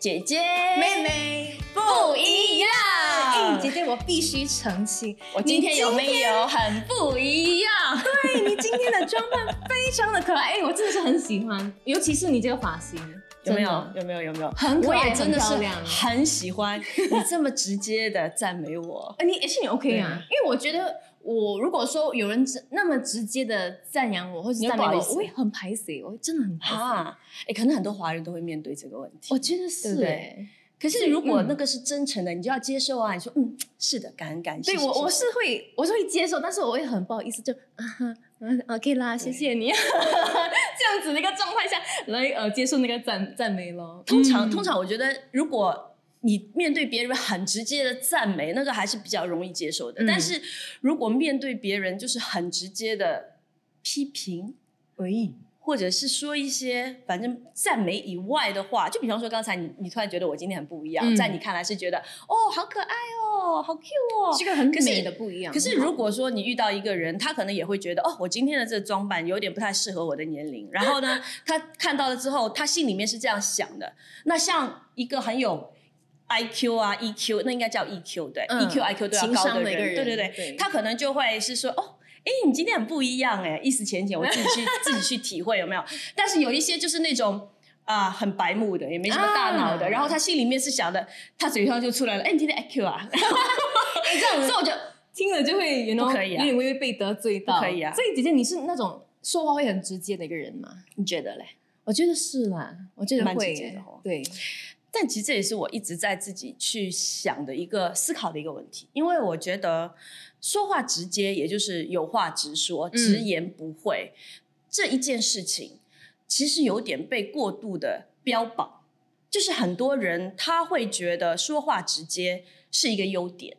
姐姐妹妹不一样。哎，姐姐，我必须澄清，我今天有没有很不一样？对你今天的装扮非常的可爱，哎，我真的是很喜欢，尤其是你这个发型，有没有有没有？有没有？很可爱我也真的是很喜欢你这么直接的赞美我。呃，你而且你 OK 啊？因为我觉得我如果说有人直那么直接的赞扬我或是赞美我，我会很排斥，我会真的很排斥。啊，哎，可能很多华人都会面对这个问题。我觉得是可是如果嗯那个是真诚的，你就要接受啊。你说，嗯，是的，感恩感谢。对我我是会我是会接受，但是我会很不好意思，就啊哈嗯 OK 啦，谢谢你，这样子的一个状态下来呃接受那个赞赞美咯。通常、嗯通常我觉得，如果你面对别人很直接的赞美，那个还是比较容易接受的。嗯但是如果面对别人就是很直接的批评，喂，或者是说一些反正赞美以外的话，就比方说刚才你你突然觉得我今天很不一样，嗯在你看来是觉得哦好可爱哦，好 Q 哦，这个很美的不一样。可是如果说你遇到一个人，他可能也会觉得哦，我今天的这个装扮有点不太适合我的年龄。然后呢，他看到了之后，他心里面是这样想的。那像一个很有 IQ 啊 EQ，那应该叫 EQ 对、嗯 EQ IQ 都要情高的人对对对，对他可能就会是说哦。哎，你今天很不一样哎，意思浅浅，我自己去 自己去体会有没有？但是有一些就是那种啊、很白目的，也没什么大脑的，啊然后他心里面是想的，他嘴上就出来了，哎，你今天 IQ 啊，哎 这样 所以我就听了就会有不可以啊有点微微被得罪到。不可以啊所以姐姐你是那种说话会很直接的一个人吗？你觉得嘞？我觉得是啦，我觉得蛮会耶直接的哦对，但其实这也是我一直在自己去想的一个思考的一个问题，因为我觉得说话直接，也就是有话直说，直言不讳、这一件事情，其实有点被过度的标榜，就是很多人他会觉得说话直接是一个优点，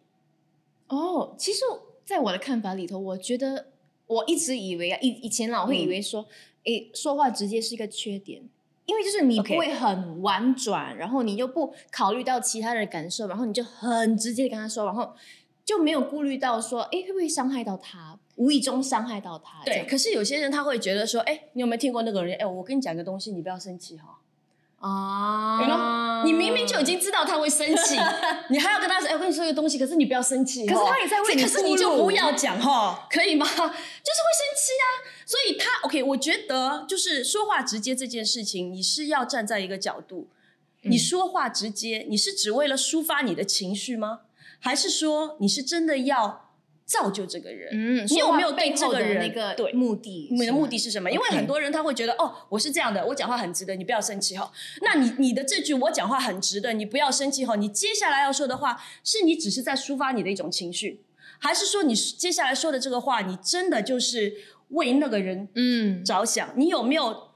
哦，其实在我的看法里头，我觉得我一直以为啊，以以前老，会以为说，诶、说话直接是一个缺点。因为就是你不会很婉转然后你又不考虑到其他人的感受，然后你就很直接地跟他说，然后就没有顾虑到说，哎，会不会伤害到他，无意中伤害到他。这对。可是有些人他会觉得说，哎，你有没有听过那个人？哎，我跟你讲个东西，你不要生气哈、啊，你明明就已经知道他会生气，你还要跟他说：“哎、我跟你说一个东西，可是你不要生气。”可是哦他也在为你可是你就不要讲哈，可以吗？就是会生气啊。所以他 OK，我觉得就是说话直接这件事情，你是要站在一个角度，嗯你说话直接，你是只为了抒发你的情绪吗？还是说你是真的要造就这个人？嗯，你有没有对这个人那个对目的？你的目的是是什么？因为很多人他会觉得，哦，我是这样的，我讲话很直的，你不要生气哈。那你你的这句我讲话很直的，你不要生气哈。你接下来要说的话，是你只是在抒发你的一种情绪，还是说你接下来说的这个话，你真的就是为那个人嗯着想？你有没有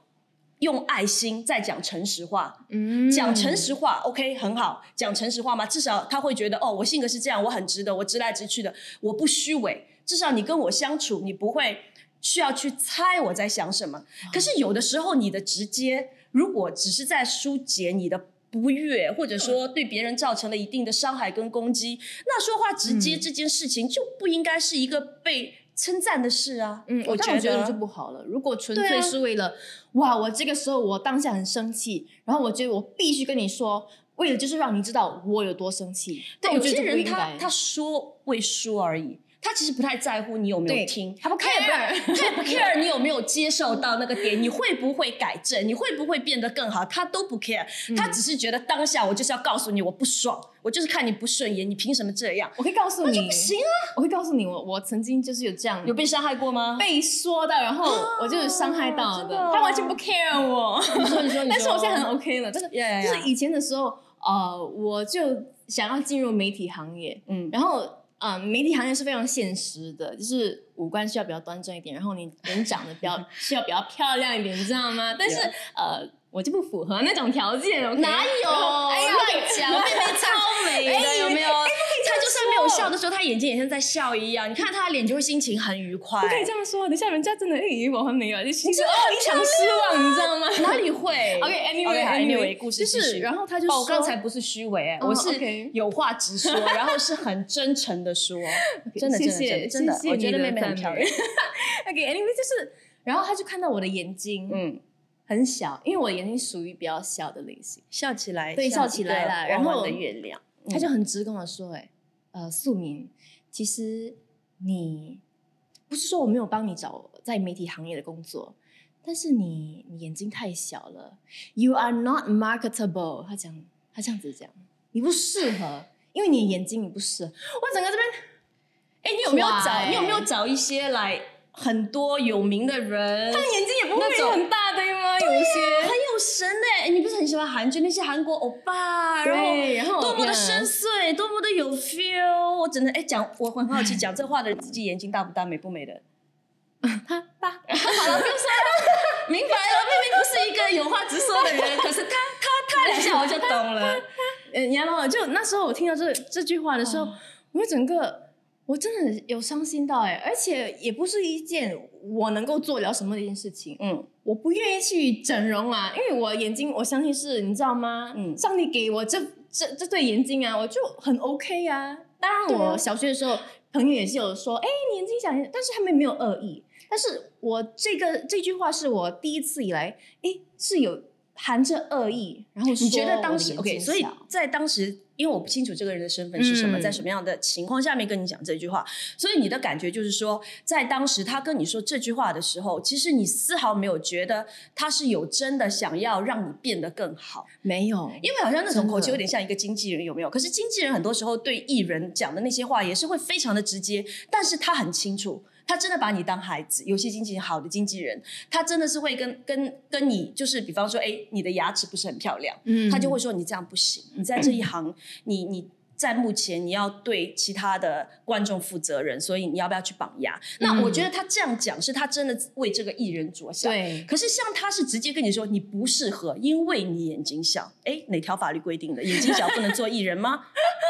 用爱心在讲诚实话？嗯讲诚实话，OK，很好，讲诚实话嘛，至少他会觉得哦，我性格是这样，我很直的，我直来直去的，我不虚伪，至少你跟我相处，你不会需要去猜我在想什么。可是有的时候，你的直接如果只是在疏解你的。不悦，或者说对别人造成了一定的伤害跟攻击，那说话直接嗯这件事情就不应该是一个被称赞的事啊。嗯，我觉但我觉得得就不好了。如果纯粹是为了、哇，我这个时候我当下很生气，然后我觉得我必须跟你说，为了就是让你知道我有多生气。对，有那我觉得些人他他说为说而已，他其实不太在乎你有没有对听，他不 care 他也不 care 你有没有接受到那个点，你会不会改正，你会不会变得更好，他都不 care，、他只是觉得当下我就是要告诉你我不爽，我就是看你不顺眼，你凭什么这样？我可以告诉你，不行啊！我会告诉你，我我曾经就是有这样有被伤害过吗？被说到，然后我就是伤害到的，他完全不 care 我。你说你说，但是我现在很 OK 了，但是就是以前的时候，呃，我就想要进入媒体行业，嗯，然后，嗯、媒体行业是非常现实的，就是五官需要比较端正一点，然后你人长得比较 需要比较漂亮一点，你知道吗？但是呃，我就不符合那种条件？哪有？哎呀，乱讲，妹妹超美的，哎有没有？她就算没有笑的说时候，他眼睛也像在笑一样。你看他的脸，就会心情很愉快。不可以这样说，等一下人家真的会以为我很没有，就心情哦一场失望，你知道吗？哪里 会。OK，anyway，OK，anyway，故事就是，然后他就哦，我说，刚才不是虚伪，我是有话直说，然后是很真诚的说，真的，真的，真谢谢的，我觉得妹妹很漂亮。OK，anyway，就是，然后他就看到我的眼睛，嗯，很小，因为我眼睛属于比较小的类型，笑起来，对笑起来了然后的月亮，他就很直跟我说：“哎、呃，素敏，其实你不是说我没有帮你找在媒体行业的工作，但是你你眼睛太小了，You are not marketable。”他讲，他这样子讲，你不适合，因为你的眼睛你不适合。我整个这边哎，你有没有找？你有没有找一些来很多有名的人？他眼睛也不会很大对吗？有一些神哎、你不是很喜欢韩剧？那些韩国欧巴，然后，然后多么的深邃，多么的有 feel。我真的哎讲，我很好奇，讲这话的人自己眼睛大不大，美不美的？他大，好了，不用说了，明白了。明明不是一个有话直说的人，可是他他他两下我就懂了。呃，你知道吗？就那时候我听到这这句话的时候，哦我整个我真的有伤心到哎、而且也不是一件我能够做了什么的一件事情。嗯，我不愿意去整容啊，因为我眼睛我相信是你知道吗？嗯上帝给我这这这对眼睛啊，我就很 OK 啊。当然，我小学的时候朋友也是有说，哎、你眼睛小，但是他们没有恶意。但是我这个这句话是我第一次以来，哎，是有含着恶意，然后你觉得当时 OK？所以在当时，因为我不清楚这个人的身份是什么，嗯在什么样的情况下面跟你讲这句话，所以你的感觉就是说，在当时他跟你说这句话的时候，其实你丝毫没有觉得他是有真的想要让你变得更好，没有，因为好像那种口气有点像一个经纪人，有没有？可是经纪人很多时候对艺人讲的那些话也是会非常的直接，但是他很清楚。他真的把你当孩子，有些经纪人好的经纪人，他真的是会跟跟跟你，就是比方说，哎，你的牙齿不是很漂亮，嗯他就会说你这样不行，你在这一行，你你在目前你要对其他的观众负责任，所以你要不要去绑牙？那嗯我觉得他这样讲是他真的为这个艺人着想。对，可是像他是直接跟你说你不适合，因为你眼睛小。哎，哪条法律规定的？眼睛小不能做艺人吗？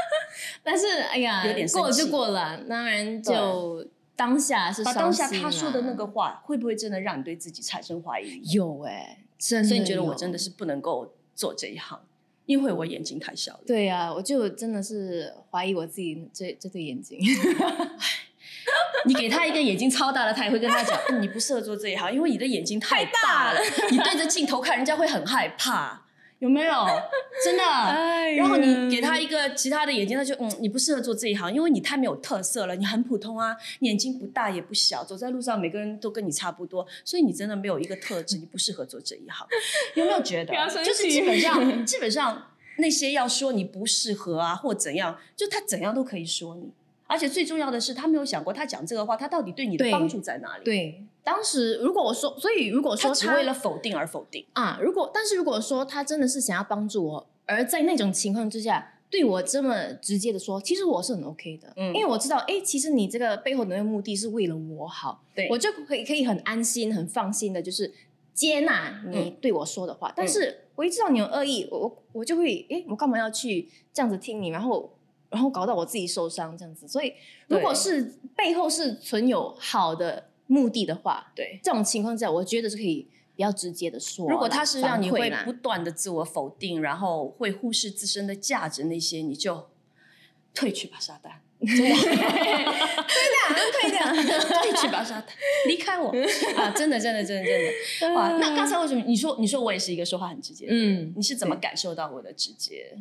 但是哎呀，有点过了就过了，当然就当下是把当下他说的那个个话，会不会真的让你对自己产生怀疑？有哎、真的，所以你觉得我真的是不能够做这一行，因为我眼睛太小了。对啊，我就真的是怀疑我自己这这对眼睛。你给他一个眼睛超大的，他也会跟他讲，嗯你不适合做这一行，因为你的眼睛太大了，你对着镜头看，人家会很害怕，有没有？真的。哎然后你给他一个其他的眼睛，他就嗯，你不适合做这一行，因为你太没有特色了，你很普通啊，你眼睛不大也不小，走在路上每个人都跟你差不多，所以你真的没有一个特质，你不适合做这一行，有没有觉得 就是基本上，基本上那些要说你不适合啊或怎样，就他怎样都可以说你。而且最重要的是，他没有想过他讲这个话，他到底对你的对帮助在哪里？对，当时如果我说，所以如果说他只为了否定而否定。啊，如果但是如果说他真的是想要帮助我，而在那种情况之下。对我这么直接的说，其实我是很 OK 的，嗯因为我知道，哎，其实你这个背后的那个目的是为了我好，对我就可以可以很安心、很放心的，就是接纳你对我说的话。但是我一知道你有恶意，我我我就会，哎，我干嘛要去这样子听你，然后然后搞到我自己受伤这样子。所以如果是背后是存有好的目的的话，对，这种情况下，我觉得是可以比较直接的说。如果他是让你会不断的自我否定，然后会忽视自身的价值那些，你就退去吧，撒旦。真的，退去吧，沙旦，离开我 啊！真的，真的，真的，真的，哇！那刚才为什么你说你说我也是一个说话很直接？嗯你是怎么感受到我的直接？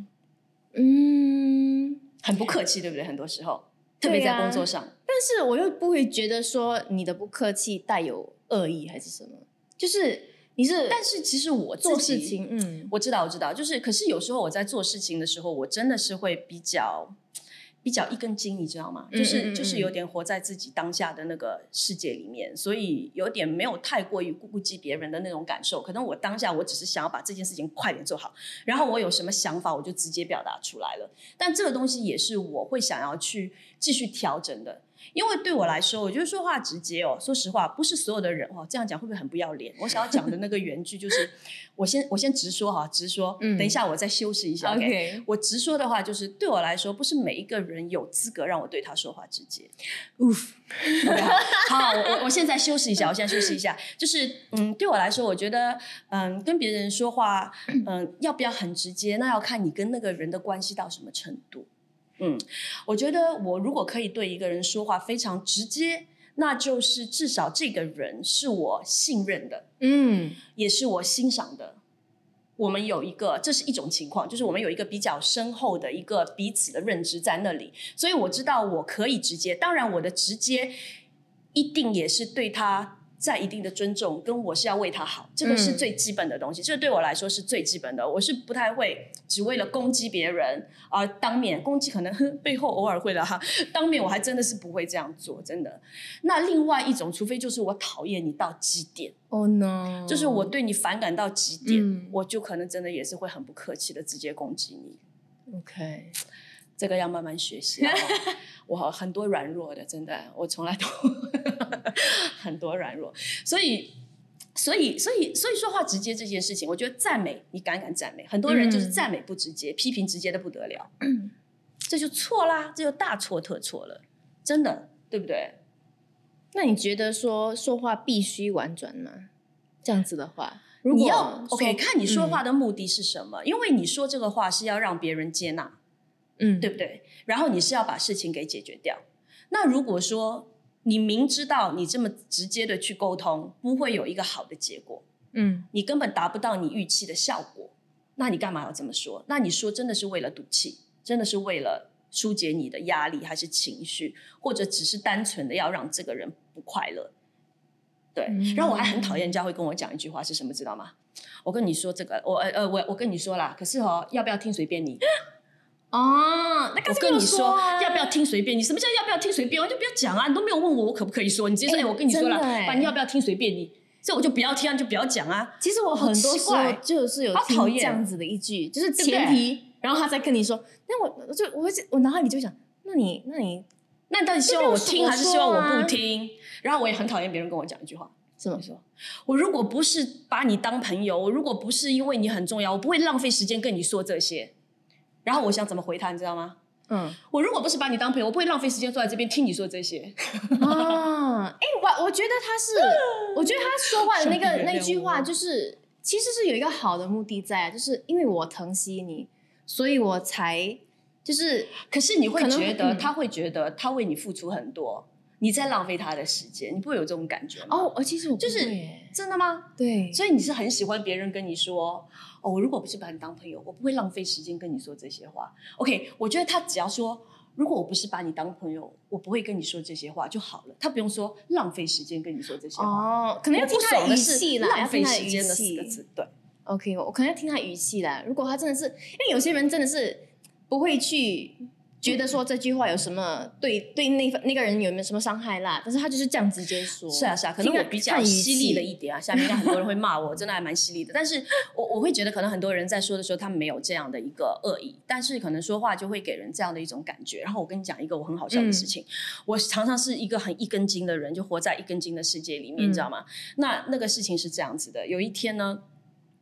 嗯，很不客气，对不对？很多时候，特别在工作上，但是我又不会觉得说你的不客气带有恶意还是什么，就是你是但是其实我做事情，嗯，我知道，我知道，就是，可是有时候我在做事情的时候，我真的是会比较比较一根筋，你知道吗？嗯就是就是有点活在自己当下的那个世界里面，所以有点没有太过于顾及别人的那种感受。可能我当下我只是想要把这件事情快点做好，然后我有什么想法我就直接表达出来了。但这个东西也是我会想要去继续调整的。因为对我来说，我觉得说话直接哦。说实话，不是所有的人哦，这样讲会不会很不要脸？我想要讲的那个原句就是，我先我先直说哈，直说。嗯等一下我再修饰一下。OK，OK，我直说的话就是，对我来说，不是每一个人有资格让我对他说话直接。Oof，好，好我我我现在修饰一下，我现在修饰一下，就是嗯，对我来说，我觉得嗯，跟别人说话，嗯，要不要很直接，那要看你跟那个人的关系到什么程度。嗯，我觉得我如果可以对一个人说话非常直接，那就是至少这个人是我信任的，嗯也是我欣赏的。我们有一个，这是一种情况，就是我们有一个比较深厚的一个彼此的认知在那里，所以我知道我可以直接。当然，我的直接一定也是对他在一定的尊重，跟我是要为他好，这个是嗯最基本的东西。这对我来说是最基本的。我是不太会只为了攻击别人而当面攻击，可能呵背后偶尔会了哈，当面我还真的是不会这样做，真的。那另外一种，除非就是我讨厌你到极点。，Oh no，就是我对你反感到极点，嗯我就可能真的也是会很不客气的直接攻击你。OK，这个要慢慢学习、啊。我很多软弱的，真的，我从来都 很多软弱，所以。所以，所以，所以说话直接这件事情，我觉得赞美你敢敢赞美，很多人就是嗯赞美不直接，批评直接的不得了，这就错啦，这就大错特错了，真的，对不对？那你觉得说说话必须婉转吗？这样子的话，如果你要 OK，看你说话嗯的目的是什么，因为你说这个话是要让别人接纳，嗯，对不对？然后你是要把事情给解决掉。那如果说你明知道你这么直接的去沟通不会有一个好的结果，嗯你根本达不到你预期的效果，那你干嘛要这么说？那你说真的是为了赌气，真的是为了疏解你的压力，还是情绪，或者只是单纯的要让这个人不快乐？对，嗯然后我还很讨厌人家会跟我讲一句话是什么，知道吗？我跟你说这个，我呃呃，我我跟你说啦，可是哦，要不要听随便你。哦，那我跟你说，啊要不要听随便你？什么叫要不要听随便？我就不要讲啊！你都没有问我，我可不可以说？你直接说，我跟你说了，反正要不要听随便你，这我就不要听啊，就不要讲啊。其实我很多时候好奇怪就是有讨厌这样子的一句，就是前提，然后他再跟你说，那我我就我会我脑海里就想，那你那你那你到底希望我听还是希望我不听？然后我也很讨厌别人跟我讲一句话，怎么说我如果不是把你当朋友，我如果不是因为你很重要，我不会浪费时间跟你说这些。然后我想怎么回他，你知道吗？嗯我如果不是把你当朋友，我不会浪费时间坐在这边听你说这些。啊，哎、我我觉得他是，我觉得他说话的那个那句话就是，其实是有一个好的目的在，就是因为我疼惜你，所以我才就是可是你会觉得，嗯他会觉得他为你付出很多，你在浪费他的时间，你不会有这种感觉吗？哦，呃其实我就是真的吗？对，所以你是很喜欢别人跟你说，哦，我如果不是把你当朋友，我不会浪费时间跟你说这些话。OK，我觉得他只要说，如果我不是把你当朋友，我不会跟你说这些话就好了。他不用说浪费时间跟你说这些话。哦，可能要听他的语气啦，浪费时间的四气个字。对，OK，我可能要听他语气啦。如果他真的是，因为有些人真的是不会去觉得说这句话有什么对对那那个人有没有什么伤害啦，但是他就是这样直接说。是啊是啊，可能我比较犀利了一点啊，下面应该很多人会骂我，真的还蛮犀利的。但是我我会觉得，可能很多人在说的时候，他们没有这样的一个恶意，但是可能说话就会给人这样的一种感觉。然后我跟你讲一个我很好笑的事情，我常常是一个很一根筋的人，就活在一根筋的世界里面，嗯你知道吗？那那个事情是这样子的，有一天呢。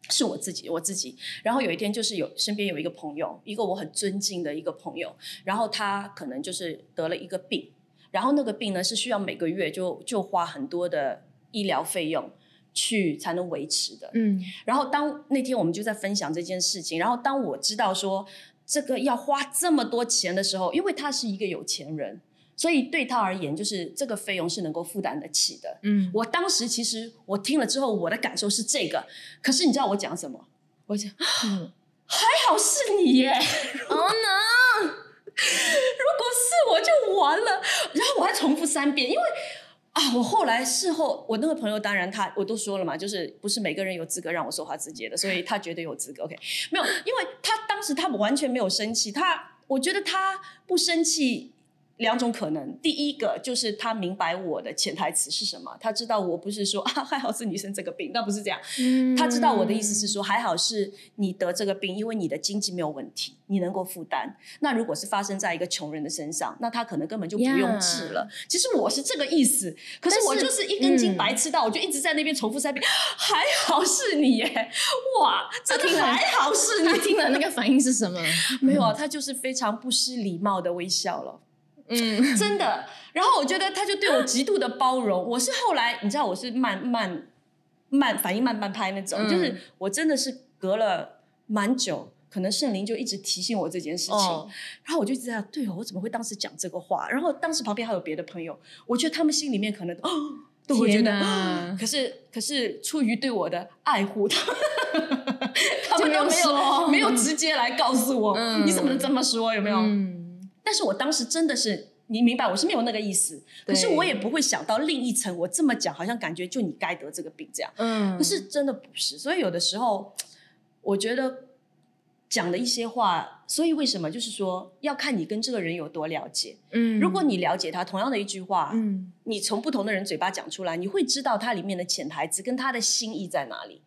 是我自己，我自己。然后有一天，就是有身边有一个朋友，一个我很尊敬的一个朋友，然后他可能就是得了一个病，然后那个病呢是需要每个月就就花很多的医疗费用去才能维持的。嗯然后当那天我们就在分享这件事情，然后当我知道说这个要花这么多钱的时候，因为他是一个有钱人，所以对他而言，就是这个费用是能够负担得起的。嗯，我当时其实我听了之后，我的感受是这个，可是你知道我讲什么？我讲嗯还好是你耶，哦 no，如果是我就完了。然后我还重复三遍，因为啊，我后来事后，我那个朋友当然他我都说了嘛，就是不是每个人有资格让我说话直接的，所以他绝对有资格。OK，没有，因为他当时他完全没有生气，他我觉得他不生气。两种可能，第一个就是他明白我的潜台词是什么，他知道我不是说啊还好是女生这个病，那不是这样，嗯他知道我的意思是说，还好是你得这个病，因为你的经济没有问题，你能够负担。那如果是发生在一个穷人的身上，那他可能根本就不用治了。其实我是这个意思，可是我就是一根筋嗯白痴到，我就一直在那边重复三遍，还好是你耶！哇，真的听还好是你。他听了那个反应是什么？没有啊，他就是非常不失礼貌的微笑了。嗯真的。然后我觉得他就对我极度的包容。我是后来，你知道，我是慢慢慢反应慢半拍那种，嗯就是我真的是隔了蛮久。可能圣灵就一直提醒我这件事情，哦然后我就一直在想，对哦，我怎么会当时讲这个话？然后当时旁边还有别的朋友，我觉得他们心里面可能哦都会觉得，哪可是可是出于对我的爱护，他们 都没有没有直接来告诉我，嗯你怎么能这么说？有没有？嗯，但是我当时真的是，你明白，我是没有那个意思，可是我也不会想到另一层，我这么讲，好像感觉就你该得这个病这样。嗯，可是真的不是，所以有的时候，我觉得讲的一些话，所以为什么就是说，要看你跟这个人有多了解。嗯，如果你了解他，同样的一句话，嗯你从不同的人嘴巴讲出来，你会知道它里面的潜台词跟他的心意在哪里。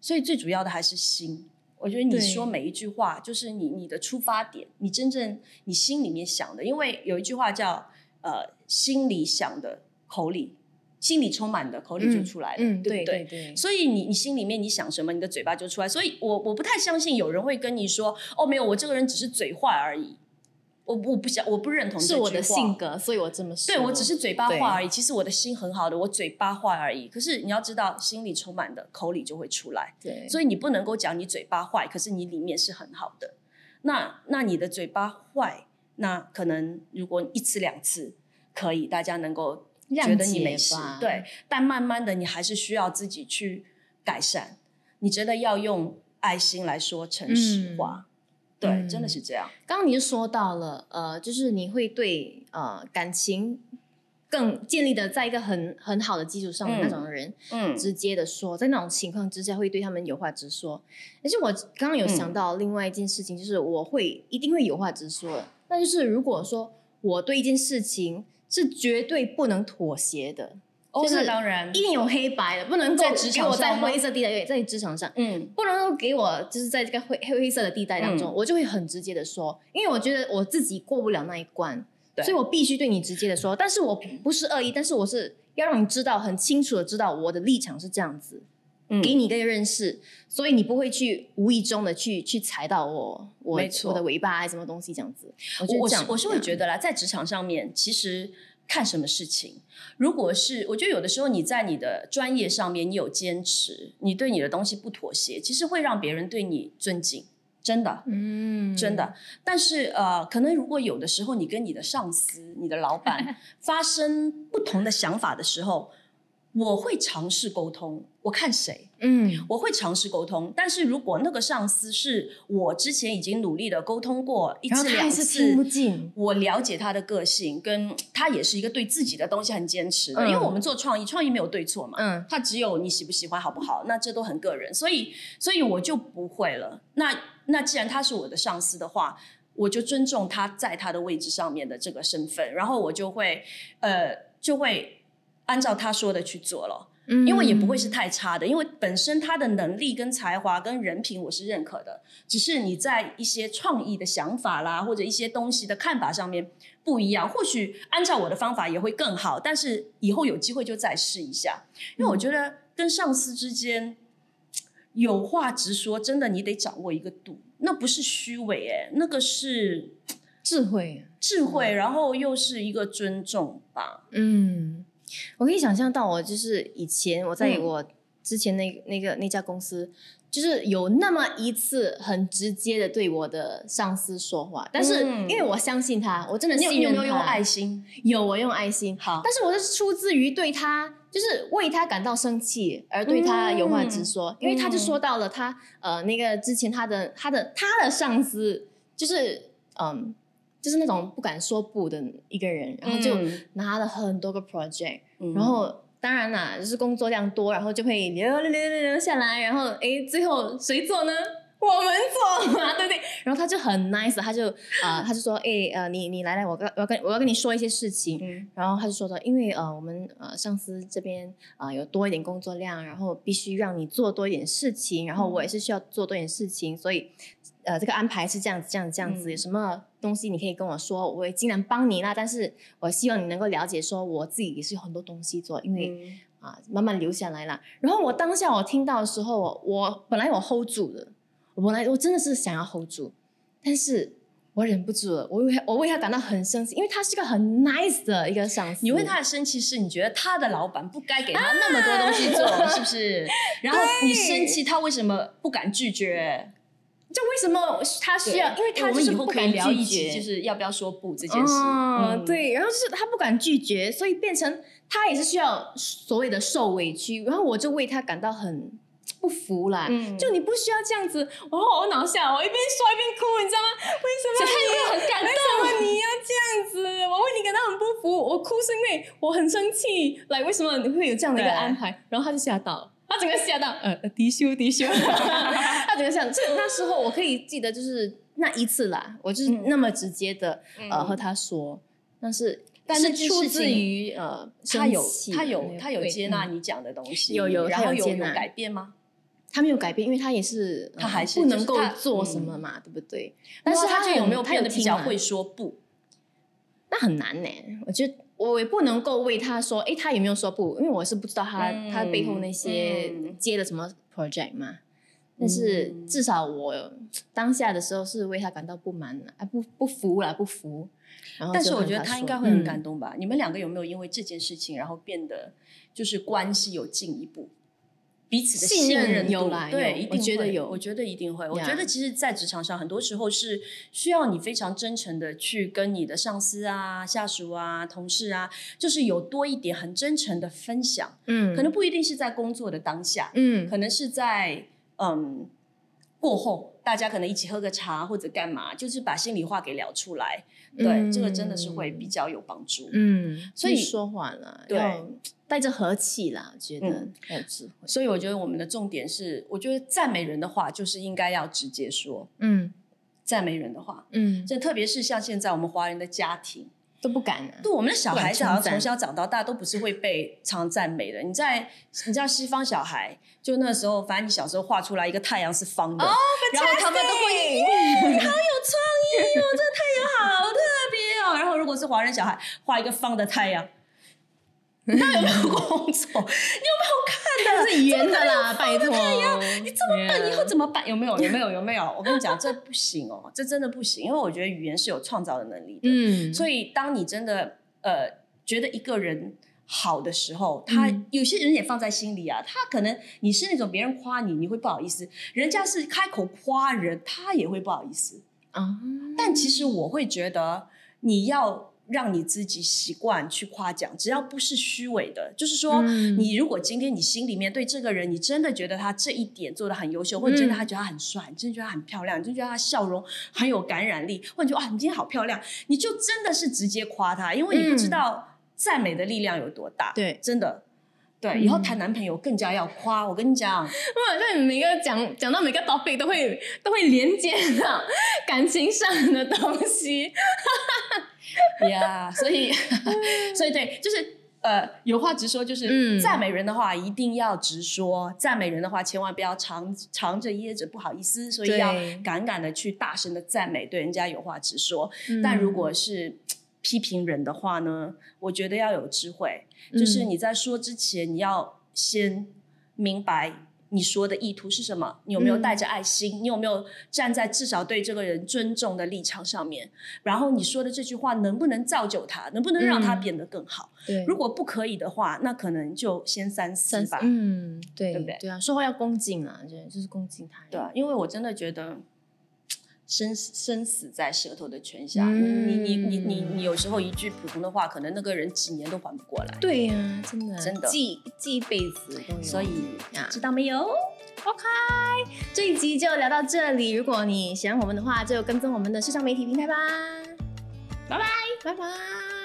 所以最主要的还是心。我觉得你对说每一句话，就是你你的出发点，你真正你心里面想的。因为有一句话叫呃，心里想的口里，心里充满的口里就出来了，嗯，对不对对，所以你你心里面你想什么，你的嘴巴就出来。所以我我不太相信有人会跟你说，哦，没有，我这个人只是嘴坏而已。我我不想，我不认同这是我的性格，所以我这么说。对我只是嘴巴对话而已，其实我的心很好的，我嘴巴话而已。可是你要知道，心里充满的，口里就会出来。对，所以你不能够讲你嘴巴坏，可是你里面是很好的。那那你的嘴巴坏，那可能如果一次两次可以，大家能够觉得你没事对。但慢慢的，你还是需要自己去改善。你真的要用爱心来说诚实话，对，嗯真的是这样。刚刚你就说到了，呃，就是你会对呃感情更建立的在一个很很好的基础上的那种人，嗯直接的说，在那种情况之下会对他们有话直说。而且我刚刚有想到另外一件事情，就是我会一定会有话直说的。那就是如果说我对一件事情是绝对不能妥协的，哦，就是那当然。一，定有黑白的，不能够在职场给我在灰色地带，对，在职场上。嗯。不能够给我就是在这个灰黑灰色的地带当中，嗯。我就会很直接的说，因为我觉得我自己过不了那一关，对。所以我必须对你直接的说。但是我不是恶意，但是我是要让你知道，很清楚的知道我的立场是这样子，嗯。给你一个认识，所以你不会去无意中的去去踩到我我没错。我的尾巴什么东西这样子。我我是我是会觉得，得啦，在职场上面，其实看什么事情，如果是我觉得有的时候你在你的专业上面你有坚持，你对你的东西不妥协，其实会让别人对你尊敬，真的。嗯真的，但是呃，可能如果有的时候你跟你的上司、你的老板 发生不同的想法的时候，我会尝试沟通，我看谁，嗯我会尝试沟通。但是如果那个上司是我之前已经努力的沟通过一次两次，进，我了解他的个性，跟他也是一个对自己的东西很坚持的。嗯因为我们做创意，创意没有对错嘛，嗯他只有你喜不喜欢好不好，那这都很个人，所以所以我就不会了。那那既然他是我的上司的话，我就尊重他在他的位置上面的这个身份，然后我就会呃就会按照他说的去做了。嗯。因为也不会是太差的，因为本身他的能力跟才华跟人品我是认可的，只是你在一些创意的想法啦，或者一些东西的看法上面不一样，或许按照我的方法也会更好，但是以后有机会就再试一下，因为我觉得跟上司之间有话直说，真的你得掌握一个度，那不是虚伪哎，那个是智慧。智慧，然后又是一个尊重吧，嗯，我可以想象到，我就是以前我在嗯我之前那那个那家公司，就是有那么一次很直接的对我的上司说话，但是嗯因为我相信他，我真的你有信任他。你有没有用爱心？有，我用爱心。好，但是我是出自于对他，就是为他感到生气，而对他有话直说，因为他就说到了他呃那个之前他的他的他的上司就是嗯就是那种不敢说不的一个人，然后就嗯拿了很多个 project，、嗯然后当然啦，就是工作量多，然后就会留留留留留下来，然后诶，最后谁做呢？我们做嘛，对不对？然后他就很 nice，他就啊、呃他就说，诶，呃，你你来来，我跟我要跟我要跟你说一些事情。嗯然后他就说的，因为呃，我们呃上司这边啊、呃有多一点工作量，然后必须让你做多一点事情，然后我也是需要做多一点事情，所以呃这个安排是这样子，这样子，这样子，嗯有什么东西你可以跟我说，我会尽量帮你啦。但是我希望你能够了解，说我自己也是有很多东西做，因为、嗯啊慢慢留下来啦。然后我当下我听到的时候，我我本来我 hold 住的，我本来我真的是想要 hold 住，但是。我忍不住了，我为他我为他感到很生气，因为他是个很 nice 的一个上司。你为他的生气是你觉得他的老板不该给他那么多东西做，是不是？然后你生气，他为什么不敢拒绝？就为什么他需要？因为他就是不敢拒绝，就是要不要说不这件事。哦，嗯，对，然后就是他不敢拒绝，所以变成他也是需要所谓的受委屈，然后我就为他感到很不服啦。嗯就你不需要这样子，我我脑下我一边说一边哭，你知道吗？为什么他有没有很感为什么你要这样子？我为你感到很不服，我哭是因为我很生气，来为什么你会有这样的一个安排？然后他就吓到了。他整个吓到，呃，呃低修低修，他整个吓。这那时候我可以记得，就是那一次啦，我就是嗯那么直接的、呃嗯和他说，但是但是出自情于呃他有他有他有接纳嗯你讲的东西，有有他然后有有改变吗？他没有改变，因为他也是呃他还是不能够做什嗯么嘛，对不对？但是他他就有没有他变得比较会说不？那很难呢、我觉得我也不能够为他说，哎，他有没有说不？因为我是不知道他、嗯他背后那些嗯接了什么 project 嘛。但是嗯至少我当下的时候是为他感到不满啊，不不服啦，不服。但是我觉得他应该会很嗯感动吧？你们两个有没有因为这件事情，然后变得就是关系有进一步？彼此的信任有来对，一定觉得有我觉得一定会。我觉得其实，在职场上，很多时候是需要你非常真诚的去跟你的上司啊、下属啊、同事啊，就是有多一点很真诚的分享。嗯，可能不一定是在工作的当下，嗯可能是在嗯过后，大家可能一起喝个茶或者干嘛，就是把心里话给聊出来。对，嗯这个真的是会比较有帮助。嗯，所以会说话了，对要带着和气啦，我觉得很有智慧。所以我觉得我们的重点是，我觉得赞美人的话就是应该要直接说嗯赞美人的话。嗯，这特别是像现在我们华人的家庭，都不敢啊。对我们的小孩子好像从小长到大都不是会被常赞美的。你在你知道西方小孩，就那时候，反正你小时候画出来一个太阳是方的，然后他们都会耶，好有创意哦，这个太阳好特别哦。然后如果是华人小孩画一个方的太阳，那有没有工作？你有没有看的？那是圆的啦，拜托。你这么笨，以后怎么办？有没有？有没有？有没有？我跟你讲，这不行哦，这真的不行，因为我觉得语言是有创造的能力的。嗯，所以，当你真的呃觉得一个人好的时候，他、嗯有些人也放在心里啊。他可能你是那种别人夸你，你会不好意思；人家是开口夸人，他也会不好意思。啊，但其实我会觉得，你要让你自己习惯去夸奖，只要不是虚伪的，就是说，嗯你如果今天你心里面对这个人，你真的觉得他这一点做的很优秀，或者真的他觉得他很帅，你真的觉得他很漂亮，你真的觉得他笑容很有感染力，或者你觉得啊，你今天好漂亮，你就真的是直接夸他，因为你不知道赞美的力量有多大。对真的。对，嗯以后谈男朋友更加要夸。我跟你讲，哇，那你每个讲讲到每个 topic 都会都会连接到感情上的东西。呀所以所以对，就是呃，有话直说，就是、嗯。赞美人的话一定要直说，赞美人的话千万不要藏藏着掖着，不好意思，所以要敢敢的去大声的赞美，对人家有话直说。嗯。但如果是批评人的话呢，我觉得要有智慧，就是嗯。你在说之前，你要先明白你说的意图是什么，你有没有嗯带着爱心，你有没有站在至少对这个人尊重的立场上面，然后你说的这句话能不能造就他，能不能让他嗯变得更好？对如果不可以的话，那可能就先三思三吧。嗯，对对不对对啊，说话要恭敬啊，对就是恭敬他。对啊，因为我真的觉得。生生死在舌头的拳下，嗯你你你你你有时候一句普通的话，可能那个人几年都缓不过来。对呀、真的真的记记一辈子都有。所以啊知道没有？OK，这一集就聊到这里。如果你喜欢我们的话，就跟踪我们的社交媒体平台吧。拜拜，拜拜。